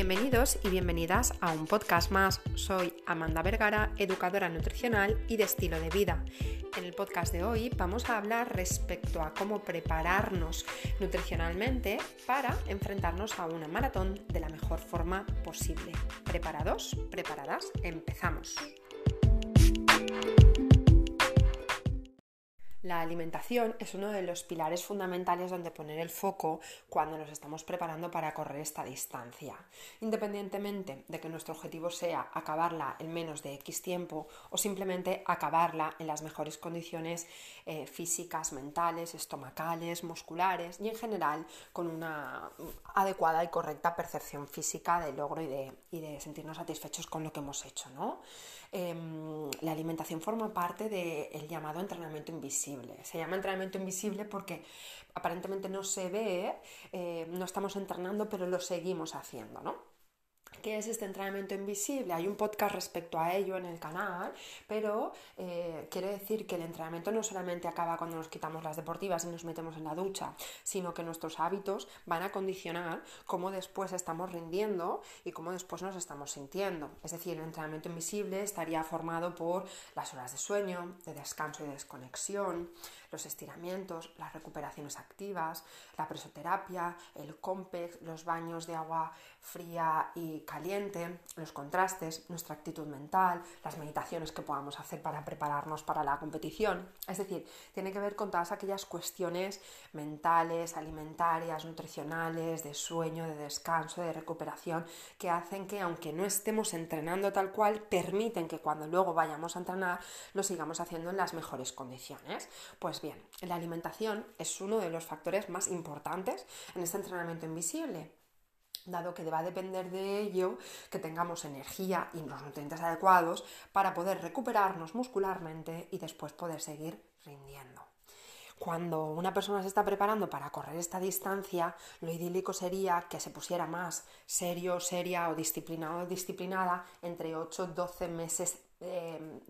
Bienvenidos y bienvenidas a un podcast más. Soy Amanda Vergara, educadora nutricional y de estilo de vida. En el podcast de hoy vamos a hablar respecto a cómo prepararnos nutricionalmente para enfrentarnos a una maratón de la mejor forma posible. ¿Preparados? ¿Preparadas? Empezamos. La alimentación es uno de los pilares fundamentales donde poner el foco cuando nos estamos preparando para correr esta distancia. Independientemente de que nuestro objetivo sea acabarla en menos de X tiempo o simplemente acabarla en las mejores condiciones eh, físicas, mentales, estomacales, musculares y en general con una adecuada y correcta percepción física del logro y de, y de sentirnos satisfechos con lo que hemos hecho. ¿no? Em, la alimentación forma parte del llamado entrenamiento invisible. Se llama entrenamiento invisible porque aparentemente no se ve, eh, no estamos entrenando, pero lo seguimos haciendo, ¿no? ¿Qué es este entrenamiento invisible? Hay un podcast respecto a ello en el canal, pero eh, quiere decir que el entrenamiento no solamente acaba cuando nos quitamos las deportivas y nos metemos en la ducha, sino que nuestros hábitos van a condicionar cómo después estamos rindiendo y cómo después nos estamos sintiendo. Es decir, el entrenamiento invisible estaría formado por las horas de sueño, de descanso y desconexión, los estiramientos, las recuperaciones activas, la presoterapia, el compex, los baños de agua fría y caliente, los contrastes, nuestra actitud mental, las meditaciones que podamos hacer para prepararnos para la competición. Es decir, tiene que ver con todas aquellas cuestiones mentales, alimentarias, nutricionales, de sueño, de descanso, de recuperación, que hacen que aunque no estemos entrenando tal cual, permiten que cuando luego vayamos a entrenar lo sigamos haciendo en las mejores condiciones. Pues bien, la alimentación es uno de los factores más importantes en este entrenamiento invisible dado que va a depender de ello que tengamos energía y los nutrientes adecuados para poder recuperarnos muscularmente y después poder seguir rindiendo. Cuando una persona se está preparando para correr esta distancia, lo idílico sería que se pusiera más serio, seria o disciplinado disciplinada entre 8 12 meses eh,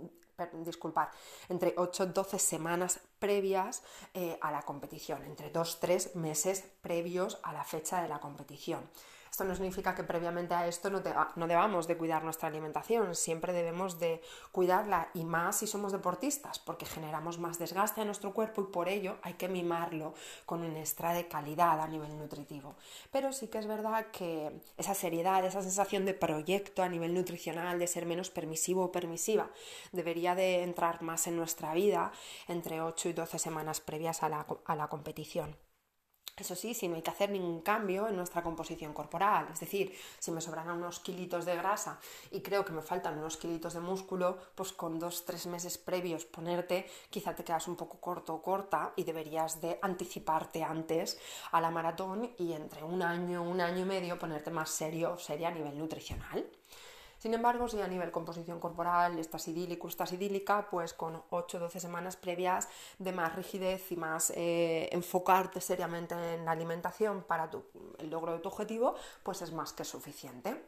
disculpar, entre 8 12 semanas previas eh, a la competición, entre 2-3 meses previos a la fecha de la competición. Esto no significa que previamente a esto no, debamos de cuidar nuestra alimentación, siempre debemos de cuidarla y más si somos deportistas, porque generamos más desgaste a nuestro cuerpo y por ello hay que mimarlo con un extra de calidad a nivel nutritivo. Pero sí que es verdad que esa seriedad, esa sensación de proyecto a nivel nutricional, de ser menos permisivo o permisiva, debería de entrar más en nuestra vida entre 8 y 12 semanas previas a la, a la competición. Eso sí, si no hay que hacer ningún cambio en nuestra composición corporal, es decir, si me sobran unos kilitos de grasa y creo que me faltan unos kilitos de músculo, pues con dos, tres meses previos ponerte, quizá te quedas un poco corto o corta y deberías de anticiparte antes a la maratón y entre un año, un año y medio ponerte más serio o seria a nivel nutricional. Sin embargo, si a nivel composición corporal estás idílico, estás idílica, pues con 8-12 semanas previas de más rigidez y más eh, enfocarte seriamente en la alimentación para el logro de tu objetivo, pues es más que suficiente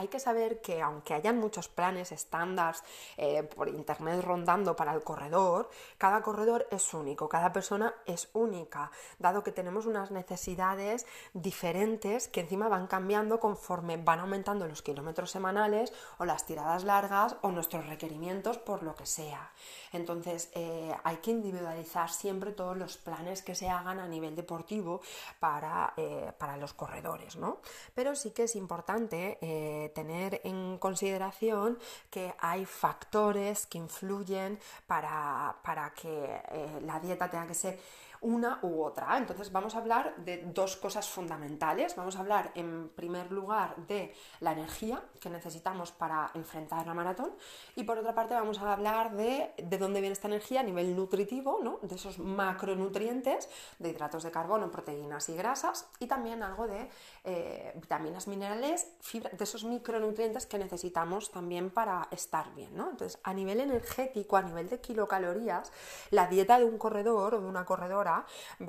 hay que saber que aunque hayan muchos planes estándares eh, por internet rondando para el corredor, cada corredor es único, cada persona es única, dado que tenemos unas necesidades diferentes que encima van cambiando conforme van aumentando los kilómetros semanales o las tiradas largas o nuestros requerimientos por lo que sea. Entonces eh, hay que individualizar siempre todos los planes que se hagan a nivel deportivo para, eh, para los corredores, ¿no? Pero sí que es importante tener en consideración que hay factores que influyen para, que eh, la dieta tenga que ser una u otra. Entonces vamos a hablar de dos cosas fundamentales. Vamos a hablar en primer lugar de la energía que necesitamos para enfrentar la maratón y por otra parte vamos a hablar de, de dónde viene esta energía a nivel nutritivo, ¿no? de esos macronutrientes, de hidratos de carbono, proteínas y grasas y también algo de eh, vitaminas, minerales, fibra, de esos micronutrientes que necesitamos también para estar bien. ¿no? Entonces a nivel energético, a nivel de kilocalorías, la dieta de un corredor o de una corredora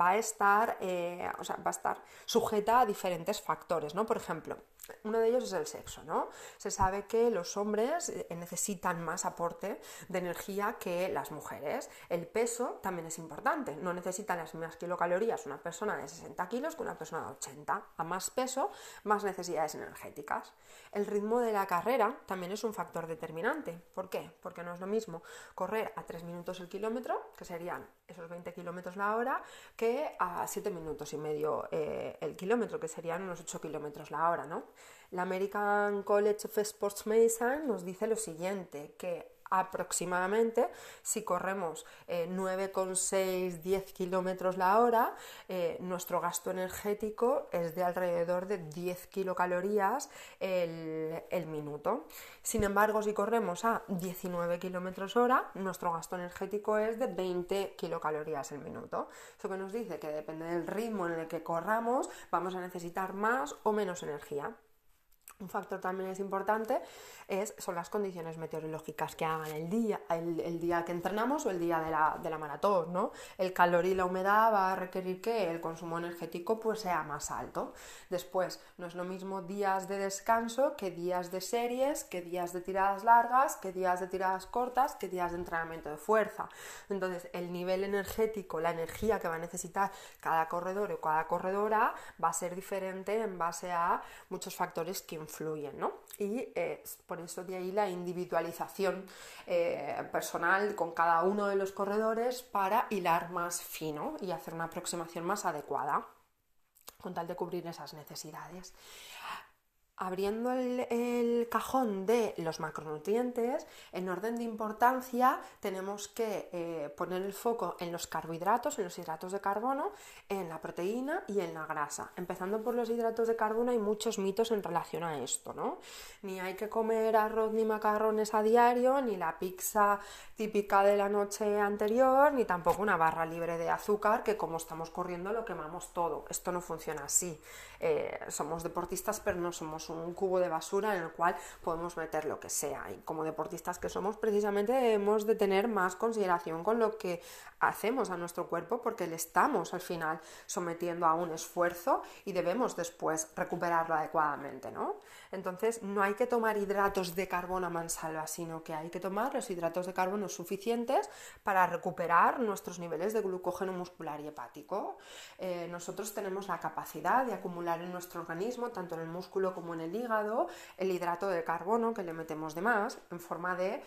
va a estar, eh, o sea, va a estar sujeta a diferentes factores, ¿no? Por ejemplo, uno de ellos es el sexo, ¿no? Se sabe que los hombres eh, necesitan más aporte de energía que las mujeres. El peso también es importante. No necesitan las mismas kilocalorías una persona de 60 kilos que una persona de 80. A más peso, más necesidades energéticas. El ritmo de la carrera también es un factor determinante. ¿Por qué? Porque no es lo mismo correr a 3 minutos el kilómetro, que serían esos 20 kilómetros la hora, que a 7 minutos y medio eh, el kilómetro, que serían unos 8 kilómetros la hora, ¿no? La American College of Sports Medicine nos dice lo siguiente, que aproximadamente, si corremos 9,6-10 eh, kilómetros la hora, eh, nuestro gasto energético es de alrededor de 10 kilocalorías el, el minuto. Sin embargo, si corremos a 19 kilómetros hora, nuestro gasto energético es de 20 kilocalorías el minuto. Eso que nos dice que depende del ritmo en el que corramos, vamos a necesitar más o menos energía. Un factor también es importante es, son las condiciones meteorológicas que hagan el día, el, día que entrenamos o el día de la, de la, maratón, ¿no? El calor y la humedad va a requerir que el consumo energético pues sea más alto. Después, no es lo mismo días de descanso que días de series, que días de tiradas largas, que días de tiradas cortas, que días de entrenamiento de fuerza. Entonces, el nivel energético, la energía que va a necesitar cada corredor o cada corredora va a ser diferente en base a muchos factores que influyen, ¿no? Y eh, por eso de ahí la individualización eh, personal con cada uno de los corredores para hilar más fino y hacer una aproximación más adecuada con tal de cubrir esas necesidades abriendo el, cajón de los macronutrientes, en orden de importancia tenemos que eh, poner el foco en los carbohidratos, en los hidratos de carbono, en la proteína y en la grasa. Empezando por los hidratos de carbono hay muchos mitos en relación a esto, ¿no? Ni hay que comer arroz ni macarrones a diario, ni la pizza típica de la noche anterior, ni tampoco una barra libre de azúcar que como estamos corriendo lo quemamos todo. Esto no funciona así. Eh, somos deportistas pero no somos un cubo de basura en el cual podemos meter lo que sea. Y como deportistas que somos, precisamente debemos de tener más consideración con lo que hacemos a nuestro cuerpo porque le estamos al final sometiendo a un esfuerzo y debemos después recuperarlo adecuadamente, ¿no? Entonces no hay que tomar hidratos de carbono a mansalva, sino que hay que tomar los hidratos de carbono suficientes para recuperar nuestros niveles de glucógeno muscular y hepático. Eh, nosotros tenemos la capacidad de acumular en nuestro organismo, tanto en el músculo como en el hígado, el hidrato de carbono que le metemos de más en forma de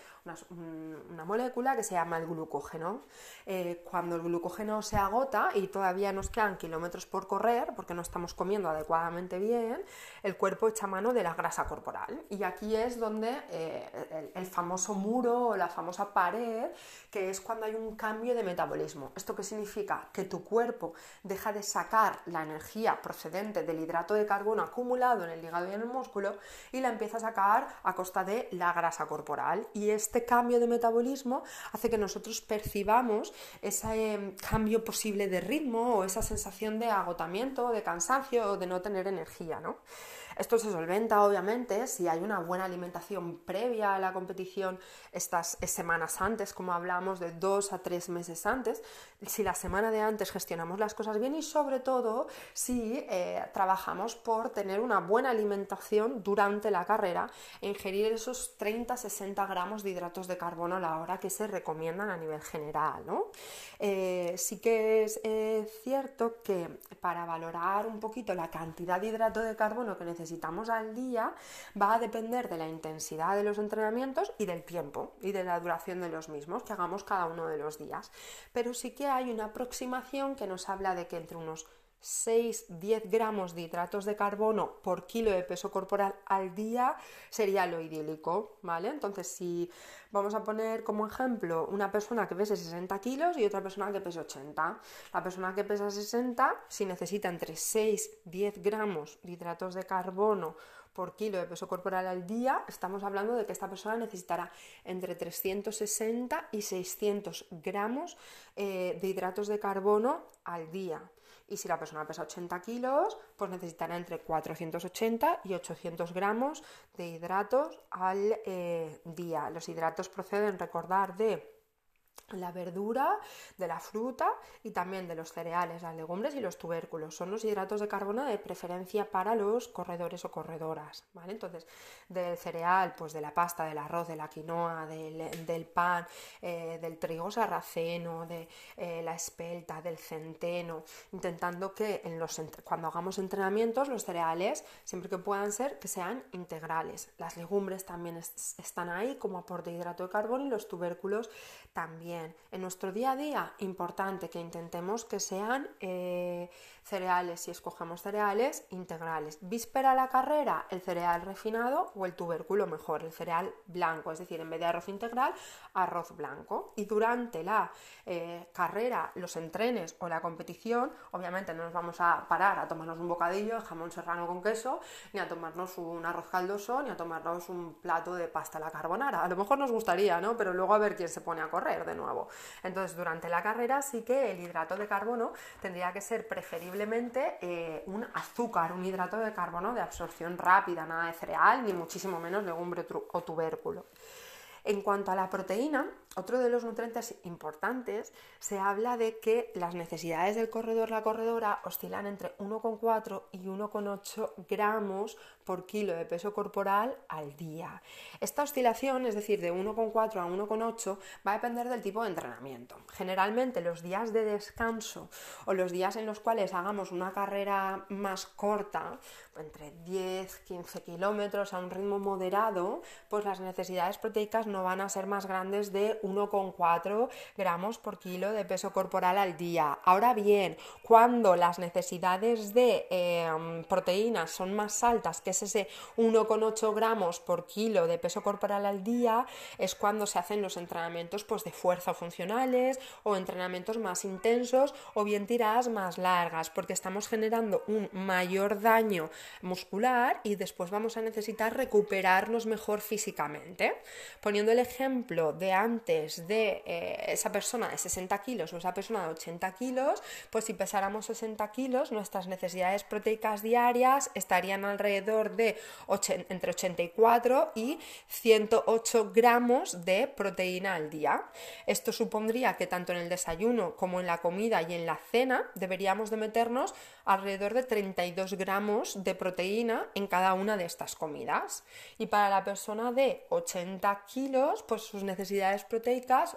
una, molécula que se llama el glucógeno. Eh, cuando el glucógeno se agota y todavía nos quedan kilómetros por correr, porque no estamos comiendo adecuadamente bien, el cuerpo echa mano de la grasa corporal. Y aquí es donde eh, el, famoso muro o la famosa pared, que es cuando hay un cambio de metabolismo. ¿Esto qué significa? Que tu cuerpo deja de sacar la energía procedente del hidrato de carbono acumulado en el hígado y en el músculo y la empieza a sacar a costa de la grasa corporal. Y este cambio de metabolismo hace que nosotros percibamos ese em, cambio posible de ritmo o esa sensación de agotamiento, de cansancio o de no tener energía, ¿no? Esto se solventa, obviamente, si hay una buena alimentación previa a la competición, estas semanas antes, como hablamos, de dos a tres meses antes, si la semana de antes gestionamos las cosas bien y sobre todo si eh, trabajamos por tener una buena alimentación durante la carrera e ingerir esos 30-60 gramos de hidratos de carbono a la hora que se recomiendan a nivel general. ¿no? Eh, sí que es eh, cierto que para valorar un poquito la cantidad de hidrato de carbono que necesitamos, necesitamos al día va a depender de la intensidad de los entrenamientos y del tiempo y de la duración de los mismos que hagamos cada uno de los días. Pero sí que hay una aproximación que nos habla de que entre unos 6-10 gramos de hidratos de carbono por kilo de peso corporal al día sería lo idílico, ¿vale? Entonces, si vamos a poner como ejemplo una persona que pese 60 kilos y otra persona que pese 80, la persona que pesa 60, si necesita entre 6-10 gramos de hidratos de carbono por kilo de peso corporal al día, estamos hablando de que esta persona necesitará entre 360 y 600 gramos eh, de hidratos de carbono al día. Y si la persona pesa 80 kilos, pues necesitará entre 480 y 800 gramos de hidratos al eh, día. Los hidratos proceden, recordar, de la verdura, de la fruta y también de los cereales, las legumbres y los tubérculos. Son los hidratos de carbono de preferencia para los corredores o corredoras, ¿vale? Entonces, del cereal, pues de la pasta, del arroz, de la quinoa, del, pan, eh, del trigo sarraceno, de eh, la espelta, del centeno, intentando que en los, cuando hagamos entrenamientos los cereales, siempre que puedan ser, que sean integrales. Las legumbres también están ahí como aporte de hidrato de carbono y los tubérculos también. En nuestro día a día, importante que intentemos que sean eh, cereales, si escogemos cereales, integrales. Víspera a la carrera, el cereal refinado o el tubérculo mejor, el cereal blanco, es decir, en vez de arroz integral, arroz blanco. Y durante la eh, carrera, los entrenes o la competición, obviamente no nos vamos a parar a tomarnos un bocadillo de jamón serrano con queso, ni a tomarnos un arroz caldoso, ni a tomarnos un plato de pasta a la carbonara. A lo mejor nos gustaría, ¿no? Pero luego a ver quién se pone a correr de nuevo. Entonces, durante la carrera sí que el hidrato de carbono tendría que ser preferiblemente eh, un azúcar, un hidrato de carbono de absorción rápida, nada de cereal, ni muchísimo menos legumbre o tubérculo. En cuanto a la proteína, otro de los nutrientes importantes, se habla de que las necesidades del corredor, la corredora, oscilan entre 1,4 y 1,8 gramos por kilo de peso corporal al día. Esta oscilación, es decir, de 1,4 a 1,8, va a depender del tipo de entrenamiento. Generalmente los días de descanso o los días en los cuales hagamos una carrera más corta, entre 10, 15 kilómetros a un ritmo moderado, pues las necesidades proteicas no van a ser más grandes de 1,4 gramos por kilo de peso corporal al día. Ahora bien, cuando las necesidades de em, proteínas son más altas, que es ese 1,8 gramos por kilo de peso corporal al día, es cuando se hacen los entrenamientos pues, de fuerza funcionales o entrenamientos más intensos o bien tiradas más largas, porque estamos generando un mayor daño muscular y después vamos a necesitar recuperarnos mejor físicamente. Poniendo el ejemplo de antes de eh, esa persona de 60 kilos o esa persona de 80 kilos, pues si pesáramos 60 kilos, nuestras necesidades proteicas diarias estarían alrededor de entre 84 y 108 gramos de proteína al día. Esto supondría que tanto en el desayuno como en la comida y en la cena deberíamos de meternos alrededor de 32 gramos de proteína en cada una de estas comidas. Y para la persona de 80 kilos, pues sus necesidades proteicas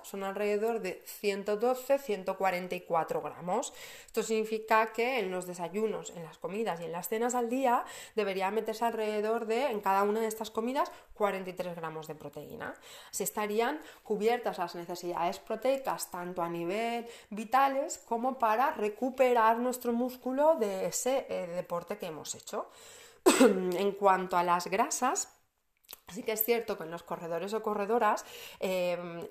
son alrededor de 112-144 gramos. Esto significa que en los desayunos, en las comidas y en las cenas al día debería meterse alrededor de, en cada una de estas comidas, 43 gramos de proteína. Se estarían cubiertas las necesidades proteicas tanto a nivel vitales como para recuperar nuestro músculo de ese eh, deporte que hemos hecho. en cuanto a las grasas, Así que es cierto que en los corredores o corredoras em,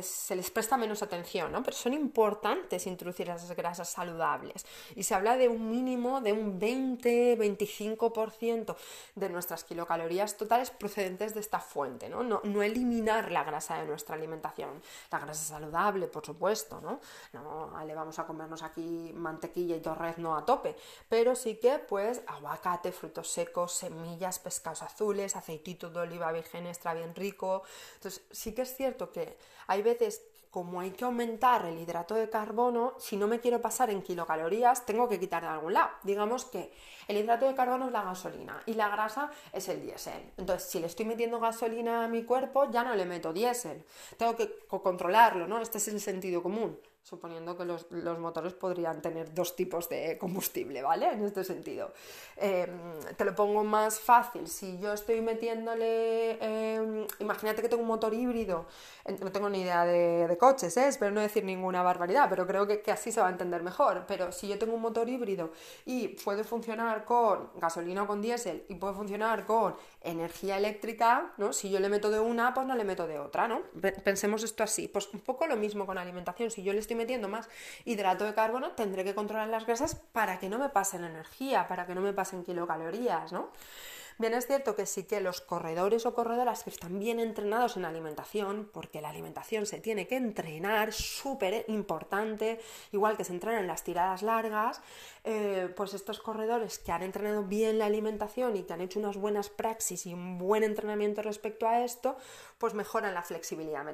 se les presta menos atención, ¿no? pero son importantes introducir esas grasas saludables. Y se habla de un mínimo de un 20-25% de nuestras kilocalorías totales procedentes de esta fuente. ¿no? ¿no? Eliminar la grasa de nuestra alimentación. La grasa saludable, por supuesto. No, no le vamos a comernos aquí mantequilla y torrezno a tope. Pero sí que, pues, aguacate, frutos secos, semillas, pescados azules, aceititos de oliva virgen extra bien rico. Entonces, sí que es cierto que hay veces como hay que aumentar el hidrato de carbono, si no me quiero pasar en kilocalorías, tengo que quitar de algún lado. Digamos que el hidrato de carbono es la gasolina y la grasa es el diésel. Entonces, si le estoy metiendo gasolina a mi cuerpo, ya no le meto diésel. Tengo que controlarlo, ¿no? Este es el sentido común suponiendo que los, motores podrían tener dos tipos de combustible, ¿vale? En este sentido. Em, te lo pongo más fácil. Si yo estoy metiéndole, em, imagínate que tengo un motor híbrido, no tengo ni idea de, coches, ¿eh? espero no decir ninguna barbaridad, pero creo que, que, así se va a entender mejor. Pero si yo tengo un motor híbrido y puede funcionar con gasolina o con diésel y puede funcionar con energía eléctrica, ¿no? Si yo le meto de una, pues no le meto de otra, ¿no? Pensemos esto así. Pues un poco lo mismo con alimentación. Si yo le estoy metiendo más hidrato de carbono, tendré que controlar las grasas para que no me pasen energía, para que no me pasen kilocalorías, ¿no? Bien es cierto que sí que los corredores o corredoras que están bien entrenados en alimentación, porque la alimentación se tiene que entrenar, súper importante, igual que se entrenan en las tiradas largas, eh, pues estos corredores que han entrenado bien la alimentación y que han hecho unas buenas praxis y un buen entrenamiento respecto a esto, pues mejoran la flexibilidad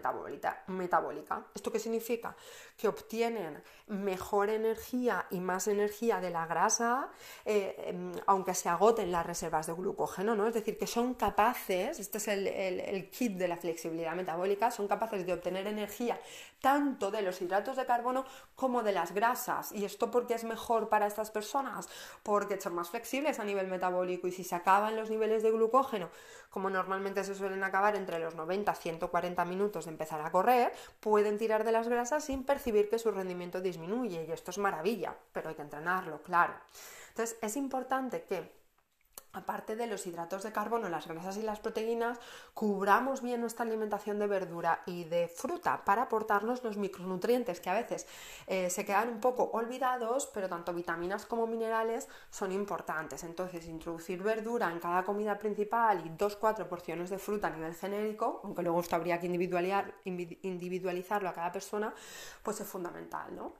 metabólica. ¿Esto qué significa? Que obtienen mejor energía y más energía de la grasa, eh, em, aunque se agoten las reservas de glucógeno, Es decir, que son capaces, este es el kit de la flexibilidad metabólica, son capaces de obtener energía tanto de los hidratos de carbono como de las grasas. ¿Y esto por qué es mejor para estas personas? Porque son más flexibles a nivel metabólico y si se acaban los niveles de glucógeno, como normalmente se suelen acabar entre los 90 y 140 minutos de empezar a correr, pueden tirar de las grasas sin percibir que su rendimiento disminuye. Y esto es maravilla, pero hay que entrenarlo, claro. Entonces es importante que aparte de los hidratos de carbono, las grasas y las proteínas, cubramos bien nuestra alimentación de verdura y de fruta para aportarnos los micronutrientes que a veces eh, se quedan un poco olvidados, pero tanto vitaminas como minerales son importantes. Entonces, introducir verdura en cada comida principal y dos, cuatro porciones de fruta a nivel genérico, aunque luego esto habría que individualizarlo a cada persona, pues es fundamental, ¿no?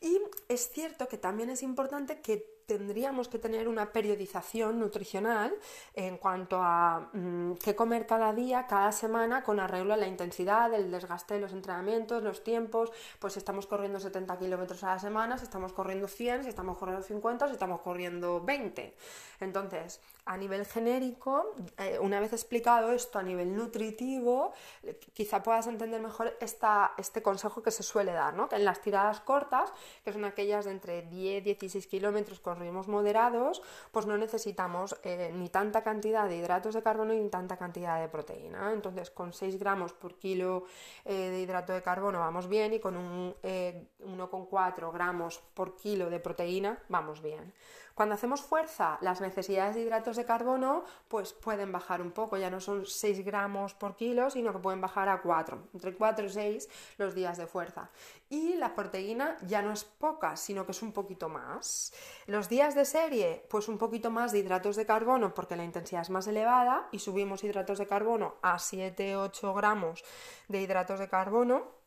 Y es cierto que también es importante que tendríamos que tener una periodización nutricional en cuanto a mm, qué comer cada día, cada semana, con arreglo a la intensidad, el desgaste de los entrenamientos, los tiempos, pues si estamos corriendo 70 kilómetros a la semana, si estamos corriendo 100, si estamos corriendo 50, si estamos corriendo 20. Entonces, a nivel genérico, eh, una vez explicado esto a nivel nutritivo, quizá puedas entender mejor esta, este consejo que se suele dar, ¿no? que en las tiradas cortas, que son aquellas de entre 10 y 16 kilómetros con moderados, pues no necesitamos eh, ni tanta cantidad de hidratos de carbono ni tanta cantidad de proteína. Entonces, con 6 gramos por kilo eh, de hidrato de carbono vamos bien y con un 1,4 gramos por kilo de proteína vamos bien. Cuando hacemos fuerza, las necesidades de hidratos de carbono pues pueden bajar un poco, ya no son 6 gramos por kilo, sino que pueden bajar a 4, entre 4 y 6 los días de fuerza. Y la proteína ya no es poca, sino que es un poquito más. Los días de serie, pues un poquito más de hidratos de carbono porque la intensidad es más elevada y subimos hidratos de carbono a 7-8 gramos de hidratos de carbono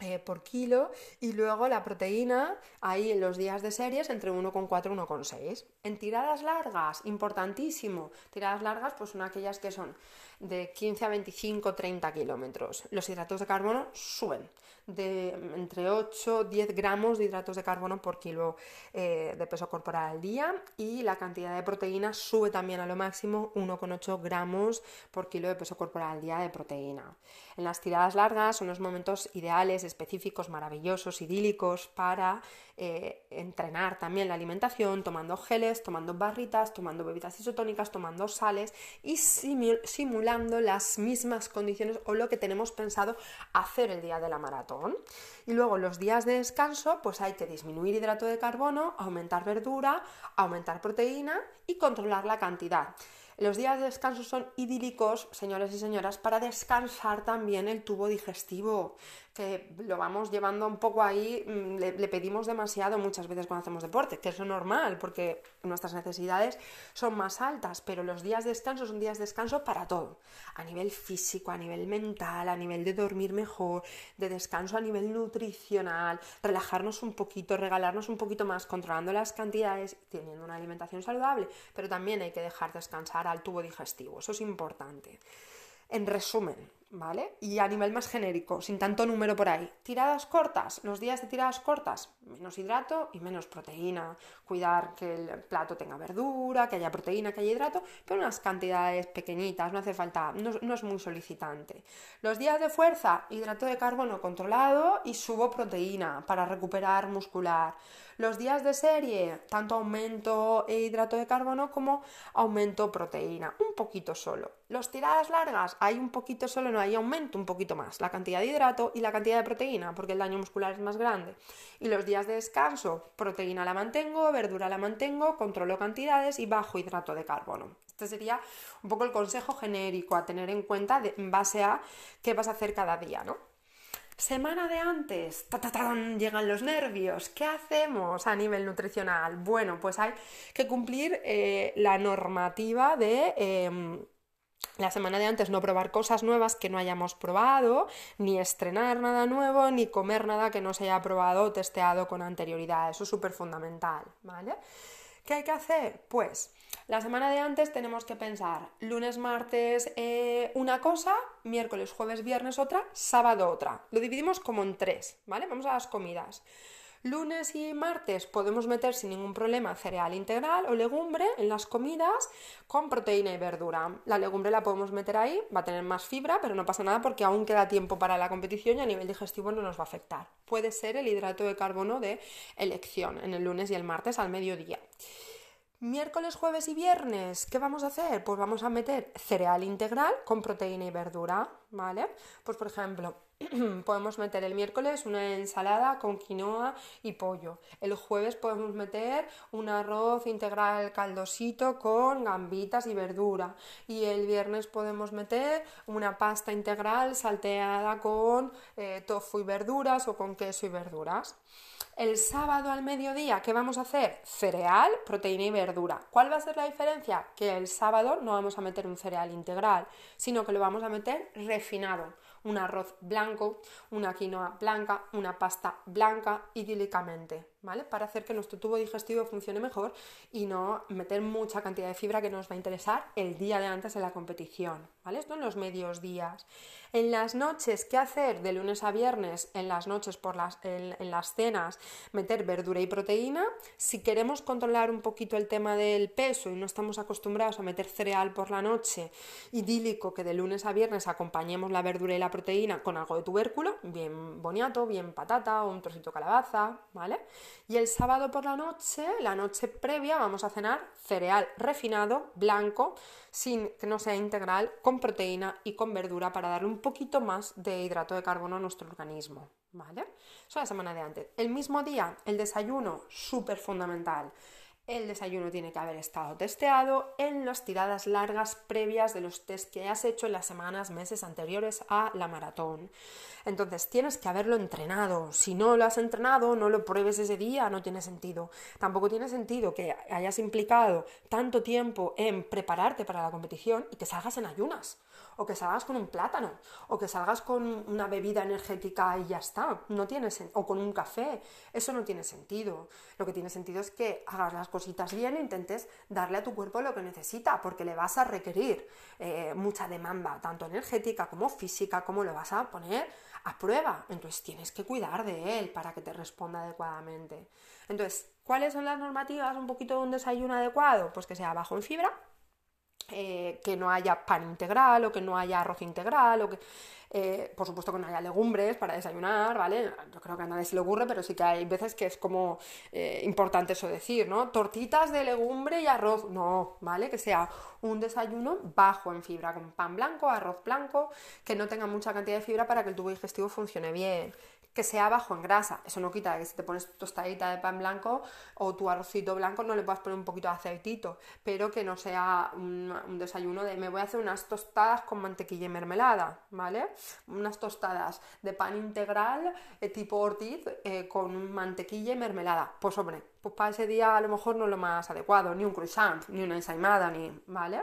eh, por kilo y luego la proteína ahí en los días de series entre 1,4 y 1,6. En tiradas largas, importantísimo, tiradas largas pues son aquellas que son de 15 a 25, 30 kilómetros. Los hidratos de carbono suben de entre 8 10 gramos de hidratos de carbono por kilo eh, de peso corporal al día y la cantidad de proteína sube también a lo máximo 1,8 gramos por kilo de peso corporal al día de proteína. En las tiradas largas son los momentos ideales, específicos, maravillosos, idílicos para eh, entrenar también la alimentación, tomando geles, tomando barritas, tomando bebidas isotónicas, tomando sales y simulando las mismas condiciones o lo que tenemos pensado hacer el día de la maratón. Y luego los días de descanso, pues hay que disminuir hidrato de carbono, aumentar verdura, aumentar proteína y controlar la cantidad. Los días de descanso son idílicos, señores y señoras, para descansar también el tubo digestivo que lo vamos llevando un poco ahí, mm, le, pedimos demasiado muchas veces cuando hacemos deporte, que es normal, porque nuestras necesidades son más altas, pero los días de descanso son días de descanso para todo, a nivel físico, a nivel mental, a nivel de dormir mejor, de descanso a nivel nutricional, relajarnos un poquito, regalarnos un poquito más, controlando las cantidades, teniendo una alimentación saludable, pero también hay que dejar descansar al tubo digestivo, eso es importante. En resumen, ¿vale? Y a nivel más genérico, sin tanto número por ahí. Tiradas cortas, los días de tiradas cortas, menos hidrato y menos proteína. Cuidar que el plato tenga verdura, que haya proteína, que haya hidrato, pero unas cantidades pequeñitas, no hace falta, no, es muy solicitante. Los días de fuerza, hidrato de carbono controlado y subo proteína para recuperar muscular. Los días de serie, tanto aumento e hidrato de carbono como aumento proteína, un poquito solo. Los tiradas largas, hay un poquito solo, no hay aumento un poquito más, la cantidad de hidrato y la cantidad de proteína, porque el daño muscular es más grande. Y los días de descanso, proteína la mantengo, verdura la mantengo, controlo cantidades y bajo hidrato de carbono. Este sería un poco el consejo genérico a tener en cuenta en base a qué vas a hacer cada día, ¿no? Semana de antes, llegan los nervios. ¿Qué hacemos a nivel nutricional? Bueno, pues hay que cumplir eh, la normativa de... Em, la semana de antes no probar cosas nuevas que no hayamos probado, ni estrenar nada nuevo, ni comer nada que no se haya probado o testeado con anterioridad. Eso es súper fundamental, ¿vale? ¿Qué hay que hacer? Pues la semana de antes tenemos que pensar lunes, martes eh, una cosa, miércoles, jueves, viernes otra, sábado otra. Lo dividimos como en tres, ¿vale? Vamos a las comidas. Lunes y martes podemos meter sin ningún problema cereal integral o legumbre en las comidas con proteína y verdura. La legumbre la podemos meter ahí, va a tener más fibra, pero no pasa nada porque aún queda tiempo para la competición y a nivel digestivo no nos va a afectar. Puede ser el hidrato de carbono de elección en el lunes y el martes al mediodía. Miércoles, jueves y viernes, ¿qué vamos a hacer? Pues vamos a meter cereal integral con proteína y verdura, ¿vale? Pues por ejemplo, podemos meter el miércoles una ensalada con quinoa y pollo. El jueves podemos meter un arroz integral caldosito con gambitas y verdura. Y el viernes podemos meter una pasta integral salteada con eh, tofu y verduras o con queso y verduras. El sábado al mediodía, ¿qué vamos a hacer? Cereal, proteína y verdura. ¿Cuál va a ser la diferencia? Que el sábado no vamos a meter un cereal integral, sino que lo vamos a meter refinado. Un arroz blanco, una quinoa blanca, una pasta blanca, idílicamente. ¿Vale? Para hacer que nuestro tubo digestivo funcione mejor y no meter mucha cantidad de fibra que nos va a interesar el día de antes de la competición, ¿vale? Esto en los medios días. En las noches, ¿qué hacer? De lunes a viernes, en las noches, por las, en, en las cenas, meter verdura y proteína. Si queremos controlar un poquito el tema del peso y no estamos acostumbrados a meter cereal por la noche, idílico que de lunes a viernes acompañemos la verdura y la proteína con algo de tubérculo, bien boniato, bien patata o un trocito de calabaza, ¿vale? Y el sábado por la noche, la noche previa, vamos a cenar cereal refinado, blanco, sin que no sea integral, con proteína y con verdura para darle un poquito más de hidrato de carbono a nuestro organismo. ¿Vale? Eso es la semana de antes. El mismo día, el desayuno, súper fundamental. El desayuno tiene que haber estado testeado en las tiradas largas previas de los test que hayas hecho en las semanas, meses anteriores a la maratón. Entonces tienes que haberlo entrenado. Si no lo has entrenado, no lo pruebes ese día, no tiene sentido. Tampoco tiene sentido que hayas implicado tanto tiempo en prepararte para la competición y que salgas en ayunas o que salgas con un plátano, o que salgas con una bebida energética y ya está, no tiene o con un café, eso no tiene sentido. Lo que tiene sentido es que hagas las cositas bien e intentes darle a tu cuerpo lo que necesita, porque le vas a requerir eh, mucha demanda, tanto energética como física, como lo vas a poner a prueba. Entonces tienes que cuidar de él para que te responda adecuadamente. Entonces, ¿cuáles son las normativas un poquito de un desayuno adecuado? Pues que sea bajo en fibra, eh, que no haya pan integral o que no haya arroz integral o que, eh, por supuesto que no haya legumbres para desayunar, ¿vale? Yo creo que a nadie se le ocurre, pero sí que hay veces que es como eh, importante eso decir, ¿no? Tortitas de legumbre y arroz, no, ¿vale? Que sea un desayuno bajo en fibra, con pan blanco, arroz blanco, que no tenga mucha cantidad de fibra para que el tubo digestivo funcione bien que sea bajo en grasa. Eso no quita que si te pones tu tostadita de pan blanco o tu arrocito blanco no le puedas poner un poquito de aceitito, pero que no sea un, desayuno de me voy a hacer unas tostadas con mantequilla y mermelada, ¿vale? Unas tostadas de pan integral eh, tipo Ortiz eh, con mantequilla y mermelada. Pues hombre, pues para ese día a lo mejor no es lo más adecuado, ni un croissant, ni una ensaimada, ni, ¿vale?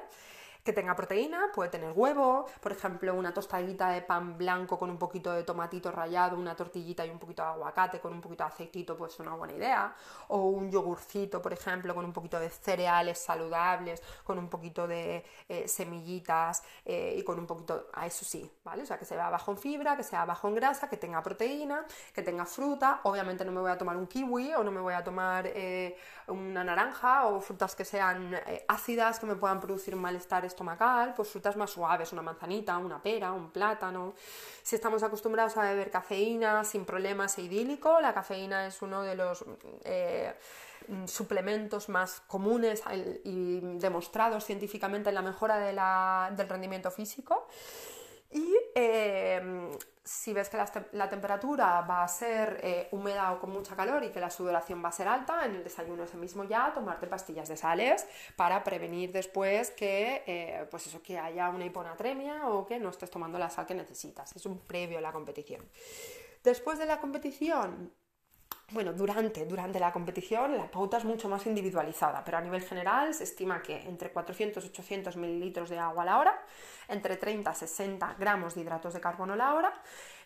Que tenga proteína, puede tener huevo, por ejemplo, una tostadita de pan blanco con un poquito de tomatito rallado, una tortillita y un poquito de aguacate con un poquito de aceitito, pues es una buena idea. O un yogurcito, por ejemplo, con un poquito de cereales saludables, con un poquito de eh, semillitas eh, y con un poquito, a eso sí, ¿vale? O sea, que sea bajo en fibra, que sea bajo en grasa, que tenga proteína, que tenga fruta. Obviamente no me voy a tomar un kiwi o no me voy a tomar eh, una naranja o frutas que sean ácidas, que me puedan producir malestar estomacal, pues frutas más suaves, una manzanita, una pera, un plátano. Si estamos acostumbrados a beber cafeína sin problemas e idílico, la cafeína es uno de los eh, suplementos más comunes y demostrados científicamente en la mejora del rendimiento físico. Eh, si ves que la, temperatura va a ser eh, húmeda o con mucha calor y que la sudoración va a ser alta, en el desayuno ese mismo ya tomarte pastillas de sales para prevenir después que, eh, pues eso, que haya una hiponatremia o que no estés tomando la sal que necesitas. Es un previo a la competición. Después de la competición, bueno, durante, durante la competición la pauta es mucho más individualizada, pero a nivel general se estima que entre 400 y 800 mililitros de agua a la hora, entre 30 y 60 gramos de hidratos de carbono a la hora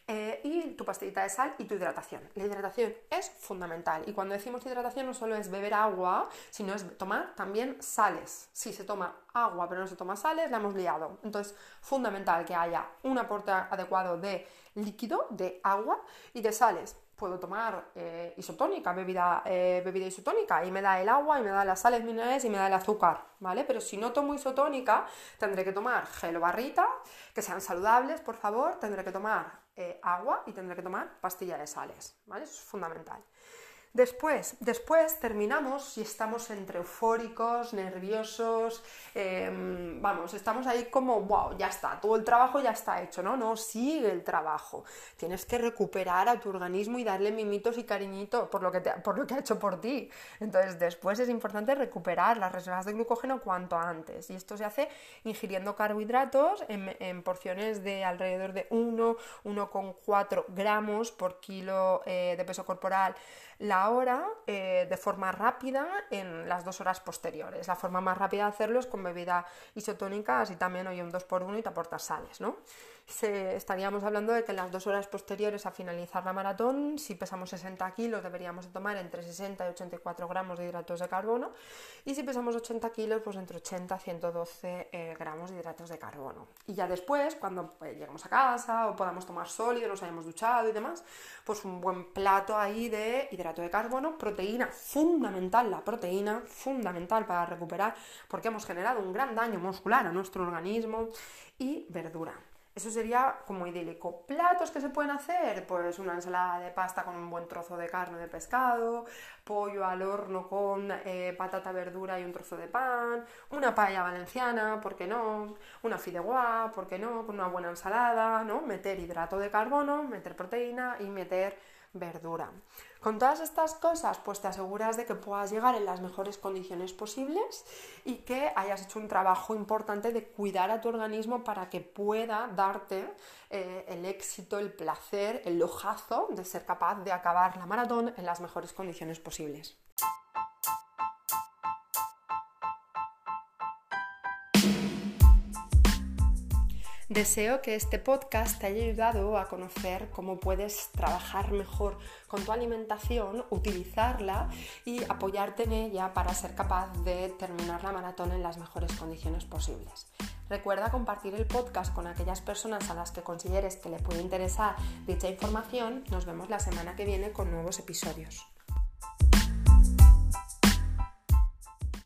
eh, y tu pastillita de sal y tu hidratación. La hidratación es fundamental y cuando decimos hidratación no solo es beber agua, sino es tomar también sales. Si se toma agua pero no se toma sales, la hemos liado. Entonces, fundamental que haya un aporte adecuado de líquido, de agua y de sales puedo tomar eh, isotónica, bebida, eh, bebida isotónica, y me da el agua, y me da las sales minerales, y me da el azúcar, ¿vale? Pero si no tomo isotónica, tendré que tomar gel o barrita, que sean saludables, por favor, tendré que tomar eh, agua y tendré que tomar pastilla de sales, ¿vale? Eso es fundamental. Después, después terminamos y estamos entre eufóricos, nerviosos, em, vamos, estamos ahí como, wow, ya está, todo el trabajo ya está hecho, ¿no? No, sigue el trabajo. Tienes que recuperar a tu organismo y darle mimitos y cariñitos por lo que, por lo que ha hecho por ti. Entonces, después es importante recuperar las reservas de glucógeno cuanto antes. Y esto se hace ingiriendo carbohidratos en, porciones de alrededor de 1, 1,4 gramos por kilo eh, de peso corporal la hora eh, de forma rápida en las dos horas posteriores. La forma más rápida de hacerlo es con bebida isotónica, así también hoy un 2x1 y te aportas sales, ¿no? estaríamos hablando de que en las dos horas posteriores a finalizar la maratón, si pesamos 60 kilos, deberíamos de tomar entre 60 y 84 gramos de hidratos de carbono y si pesamos 80 kilos, pues entre 80 y 112 eh, gramos de hidratos de carbono. Y ya después, cuando pues, lleguemos a casa o podamos tomar sólido, nos hayamos duchado y demás, pues un buen plato ahí de de carbono, proteína fundamental, la proteína fundamental para recuperar porque hemos generado un gran daño muscular a nuestro organismo y verdura. Eso sería como idílico. Platos que se pueden hacer, pues una ensalada de pasta con un buen trozo de carne de pescado, pollo al horno con eh, patata, verdura y un trozo de pan, una paella valenciana, ¿por qué no? Una fideuá, ¿por qué no? Con una buena ensalada, ¿no? Meter hidrato de carbono, meter proteína y meter verdura. Con todas estas cosas, pues te aseguras de que puedas llegar en las mejores condiciones posibles y que hayas hecho un trabajo importante de cuidar a tu organismo para que pueda darte eh, el éxito, el placer, el lojazo de ser capaz de acabar la maratón en las mejores condiciones posibles. Deseo que este podcast te haya ayudado a conocer cómo puedes trabajar mejor con tu alimentación, utilizarla y apoyarte en ella para ser capaz de terminar la maratón en las mejores condiciones posibles. Recuerda compartir el podcast con aquellas personas a las que consideres que le puede interesar dicha información. Nos vemos la semana que viene con nuevos episodios.